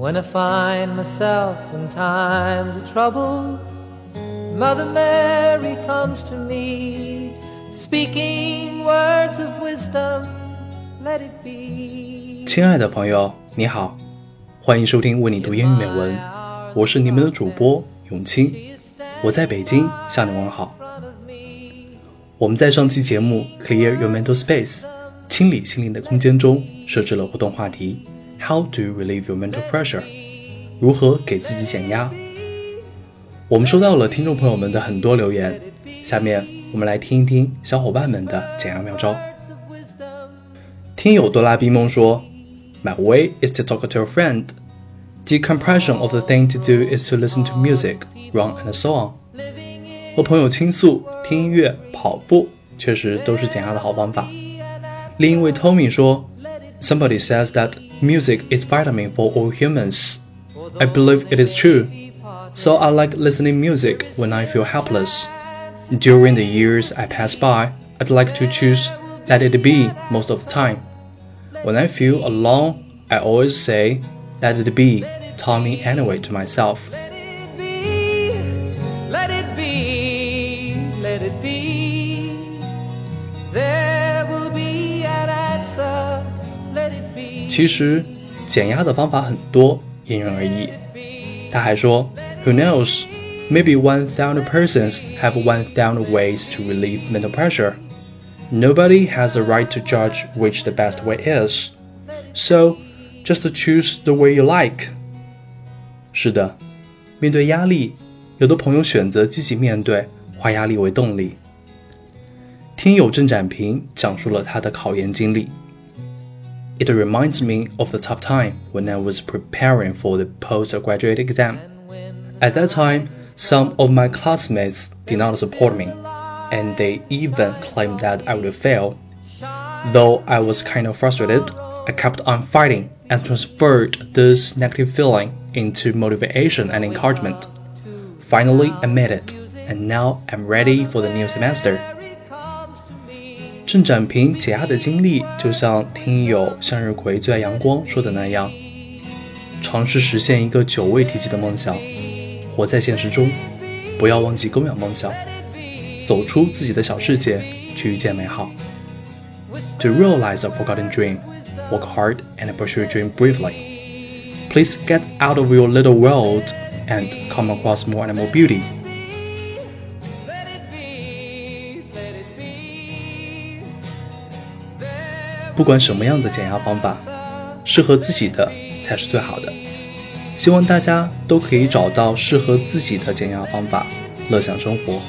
When I find myself in times of trouble, Mother Mary comes to me, speaking words of wisdom. Let it be. 亲爱的朋友，你好，欢迎收听为你读英语美文，我是你们的主播永清，我在北京向你问好。我们在上期节目 Clear Your Mental Space 清理心灵的空间中设置了互动话题。How do you relieve your mental pressure？如何给自己减压？我们收到了听众朋友们的很多留言，下面我们来听一听小伙伴们的减压妙招。听友哆啦 A 梦说：“My way is to talk to a friend. Decompression of the thing to do is to listen to music, run and so on.” 和朋友倾诉、听音乐、跑步，确实都是减压的好方法。另一位 Tommy 说：“Somebody says that.” Music is vitamin for all humans. I believe it is true. So I like listening music when I feel helpless. During the years I pass by, I'd like to choose Let It Be most of the time. When I feel alone, I always say Let It Be, me anyway to myself. 其实，减压的方法很多，因人而异。他还说，Who knows? Maybe one thousand persons have one thousand ways to relieve mental pressure. Nobody has the right to judge which the best way is. So, just choose the way you like. 是的，面对压力，有的朋友选择积极面对，化压力为动力。听友郑展平讲述了他的考研经历。 It reminds me of the tough time when I was preparing for the postgraduate exam. At that time, some of my classmates did not support me, and they even claimed that I would fail. Though I was kind of frustrated, I kept on fighting and transferred this negative feeling into motivation and encouragement. Finally, I made it, and now I'm ready for the new semester. 郑展平解压的经历，就像听友向日葵最爱阳光说的那样，尝试实现一个久未提及的梦想，活在现实中，不要忘记供养梦想，走出自己的小世界，去遇见美好。To realize a forgotten dream, work hard and pursue your dream bravely. Please get out of your little world and come across more and more beauty. 不管什么样的减压方法，适合自己的才是最好的。希望大家都可以找到适合自己的减压方法，乐享生活。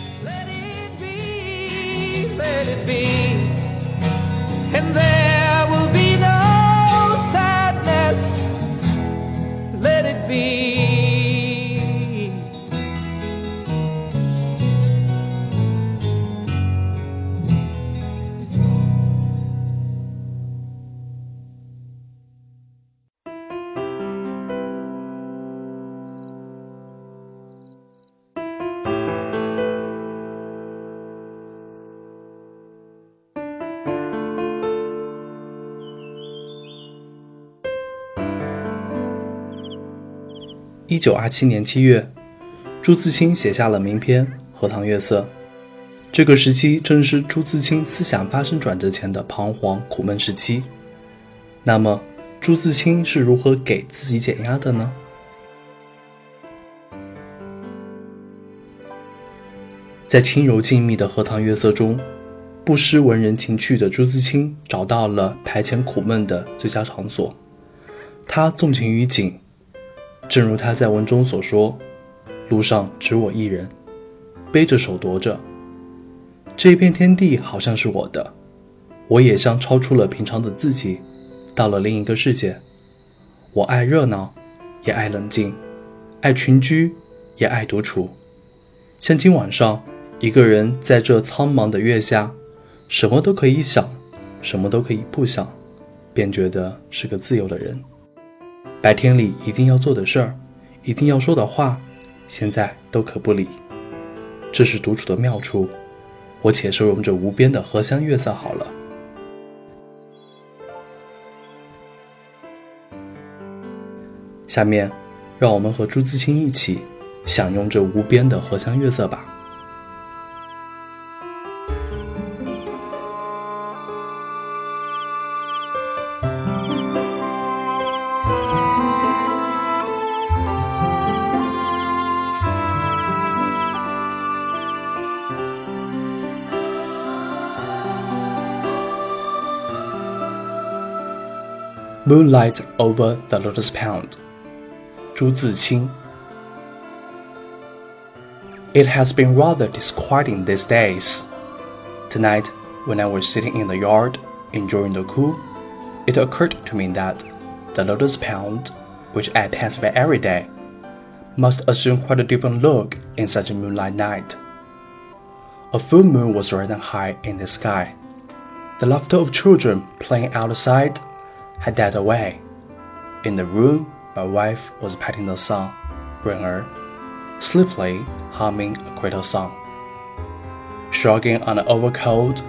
一九二七年七月，朱自清写下了名篇《荷塘月色》。这个时期正是朱自清思想发生转折前的彷徨苦闷时期。那么，朱自清是如何给自己减压的呢？在轻柔静谧的荷塘月色中，不失文人情趣的朱自清找到了排遣苦闷的最佳场所。他纵情于景。正如他在文中所说：“路上只我一人，背着手踱着。这一片天地好像是我的，我也像超出了平常的自己，到了另一个世界。我爱热闹，也爱冷静，爱群居，也爱独处。像今晚上，一个人在这苍茫的月下，什么都可以想，什么都可以不想，便觉得是个自由的人。”白天里一定要做的事儿，一定要说的话，现在都可不理。这是独处的妙处，我且收容着无边的荷香月色好了。下面，让我们和朱自清一起享用这无边的荷香月色吧。Moonlight over the Lotus Pond. Zhu Ziqing. It has been rather disquieting these days. Tonight, when I was sitting in the yard, enjoying the cool, it occurred to me that the Lotus Pond, which I pass by every day, must assume quite a different look in such a moonlight night. A full moon was rising high in the sky. The laughter of children playing outside had died away. In the room, my wife was patting the son, Ren sleepily humming a cradle song. Shrugging on an overcoat,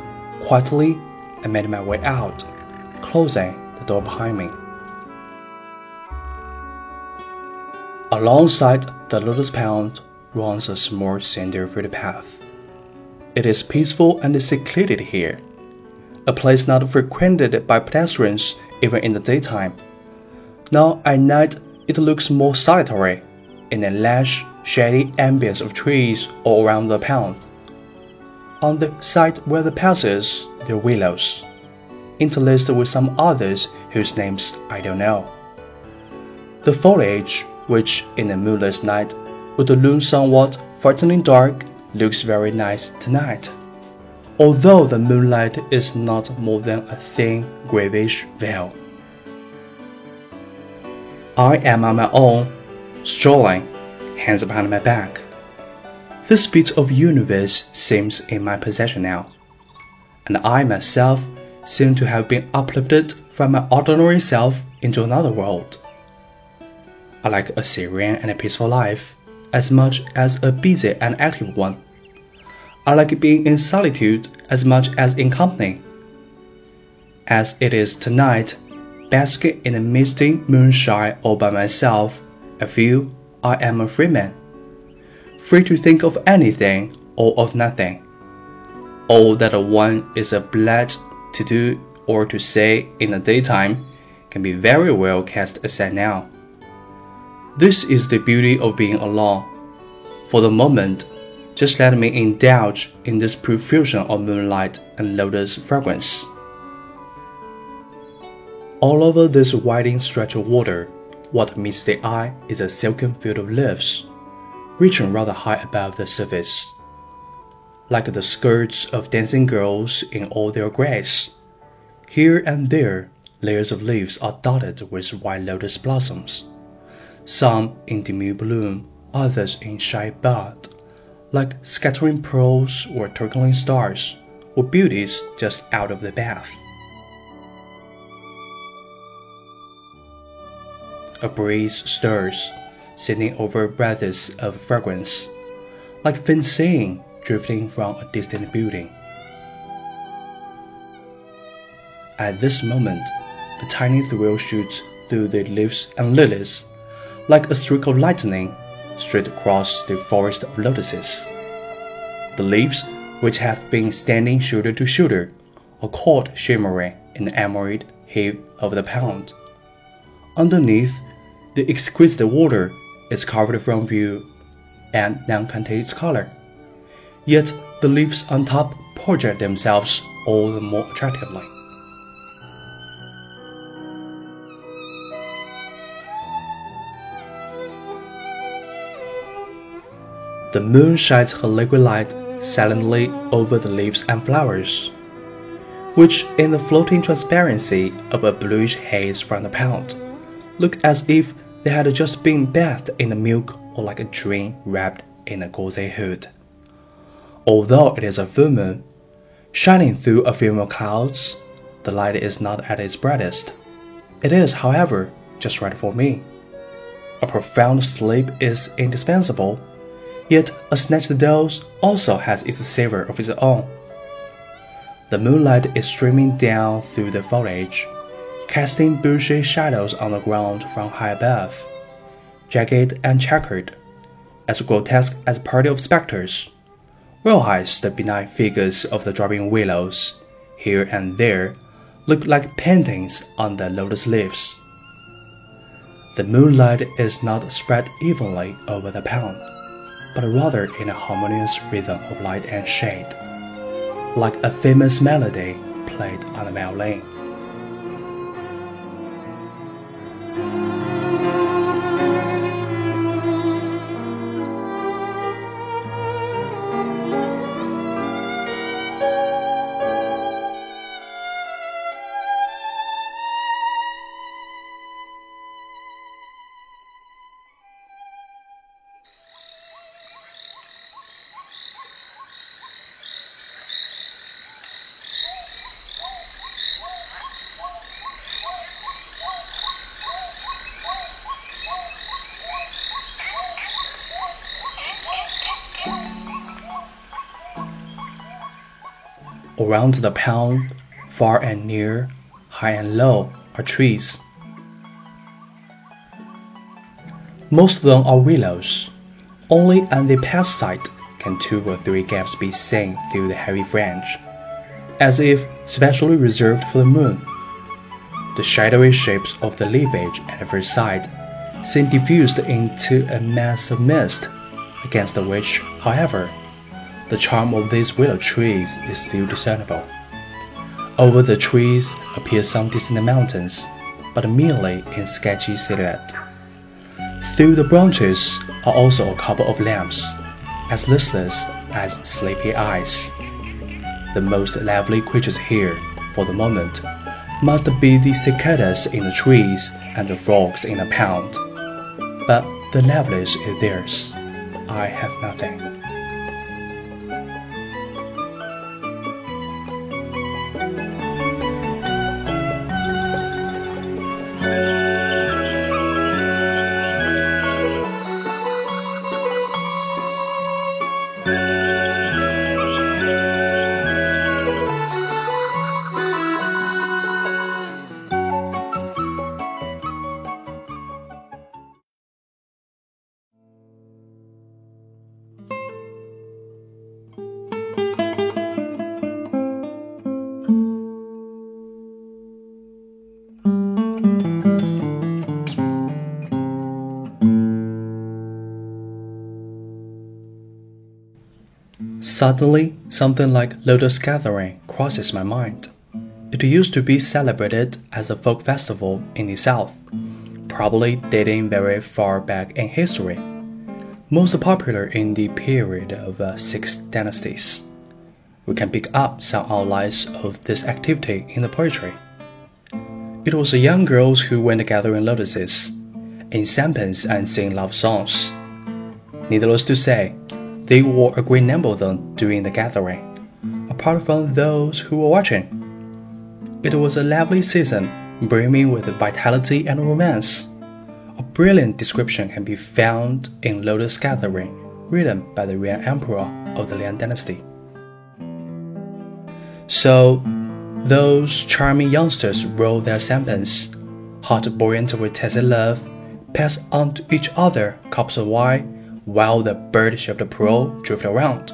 quietly, I made my way out, closing the door behind me. Alongside the lotus pond runs a small cinder footpath. It is peaceful and secluded here, a place not frequented by pedestrians even in the daytime. Now at night, it looks more solitary, in a lush, shady ambience of trees all around the pond. On the side where the path is, there are willows, interlaced with some others whose names I don't know. The foliage, which in a moonless night would loom somewhat frighteningly dark, looks very nice tonight although the moonlight is not more than a thin grayish veil. I am on my own, strolling, hands behind my back. This bit of universe seems in my possession now, and I myself seem to have been uplifted from my ordinary self into another world. I like a serene and a peaceful life as much as a busy and active one. I like being in solitude as much as in company. As it is tonight, basking in the misty moonshine all by myself, I feel I am a free man, free to think of anything or of nothing. All that one is obliged to do or to say in the daytime can be very well cast aside now. This is the beauty of being alone. For the moment, just let me indulge in this profusion of moonlight and lotus fragrance. All over this widening stretch of water, what meets the eye is a silken field of leaves, reaching rather high above the surface. Like the skirts of dancing girls in all their grace, here and there layers of leaves are dotted with white lotus blossoms, some in demure bloom, others in shy bud like scattering pearls or twinkling stars, or beauties just out of the bath. A breeze stirs, sending over breaths of fragrance, like faint singing drifting from a distant building. At this moment, a tiny thrill shoots through the leaves and lilies, like a streak of lightning straight across the forest of lotuses. The leaves, which have been standing shoulder to shoulder, are caught shimmering in the emerald heave of the pond. Underneath, the exquisite water is covered from view and now contains color. Yet the leaves on top project themselves all the more attractively. The moon shines her liquid light silently over the leaves and flowers, which, in the floating transparency of a bluish haze from the pond, look as if they had just been bathed in the milk or like a dream wrapped in a gauzy hood. Although it is a full moon, shining through a few more clouds, the light is not at its brightest. It is, however, just right for me. A profound sleep is indispensable Yet a snatched dose also has its savor of its own. The moonlight is streaming down through the foliage, casting bushy shadows on the ground from high above. jagged and checkered, as grotesque as a party of spectres, whereas the benign figures of the drooping willows, here and there, look like paintings on the lotus leaves. The moonlight is not spread evenly over the pond, but rather in a harmonious rhythm of light and shade, like a famous melody played on a violin. Around the pond, far and near, high and low, are trees. Most of them are willows. Only on the past side can two or three gaps be seen through the heavy fringe, as if specially reserved for the moon. The shadowy shapes of the leafage at every side seem diffused into a mass of mist, against which, however, the charm of these willow trees is still discernible. Over the trees appear some distant mountains, but merely in sketchy silhouette. Through the branches are also a couple of lamps, as listless as sleepy eyes. The most lively creatures here, for the moment, must be the cicadas in the trees and the frogs in the pond. But the liveliest is theirs. I have nothing. Suddenly, something like Lotus Gathering crosses my mind. It used to be celebrated as a folk festival in the South, probably dating very far back in history, most popular in the period of uh, six dynasties. We can pick up some outlines of this activity in the poetry. It was the young girls who went gathering lotuses, in sampans and sing love songs. Needless to say, they were a great number of them during the gathering, apart from those who were watching. It was a lovely season, brimming with vitality and romance. A brilliant description can be found in Lotus Gathering, written by the Yuan Emperor of the Liang Dynasty. So, those charming youngsters rolled their sampans, hot buoyant with tacit love, passed on to each other cups of wine while the bird-shaped pearl drifted around.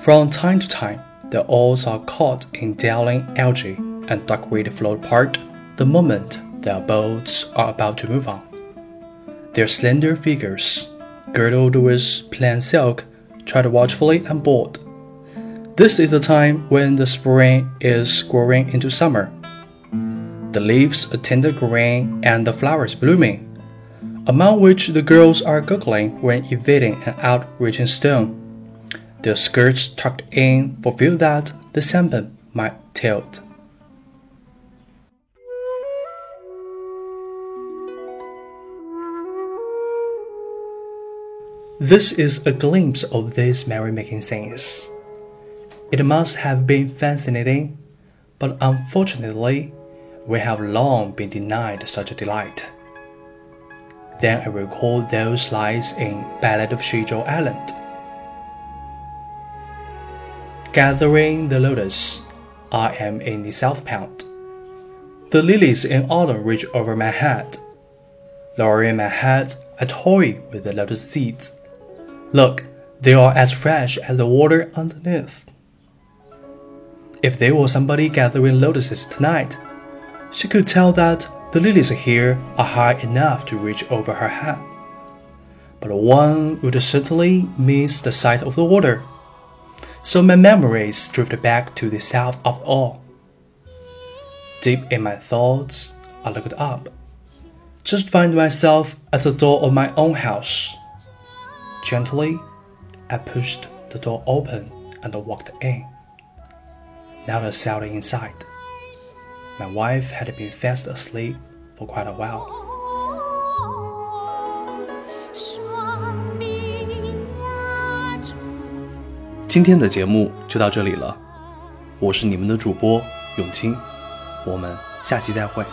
From time to time, the oars are caught in dangling algae and duckweed float apart the moment their boats are about to move on. Their slender figures, girdled with plain silk, tread watchfully and bored. This is the time when the spring is growing into summer. The leaves are tender green and the flowers blooming among which the girls are giggling when evading an outreaching stone. Their skirts tucked in for fear that the sampan might tilt. This is a glimpse of these merrymaking scenes. It must have been fascinating, but unfortunately, we have long been denied such a delight. Then I recall those lines in Ballad of Xizhou Island. Gathering the lotus, I am in the south pond. The lilies in autumn reach over my head. lowering my head, I toy with the lotus seeds. Look, they are as fresh as the water underneath. If there was somebody gathering lotuses tonight, she could tell that the lilies here are high enough to reach over her head. But one would certainly miss the sight of the water. So my memories drift back to the south of all. Deep in my thoughts, I looked up. Just find myself at the door of my own house. Gently, I pushed the door open and walked in. Now the sound inside. My wife had been fast asleep for quite a while. 今天的节目就到这里了，我是你们的主播永清，我们下期再会。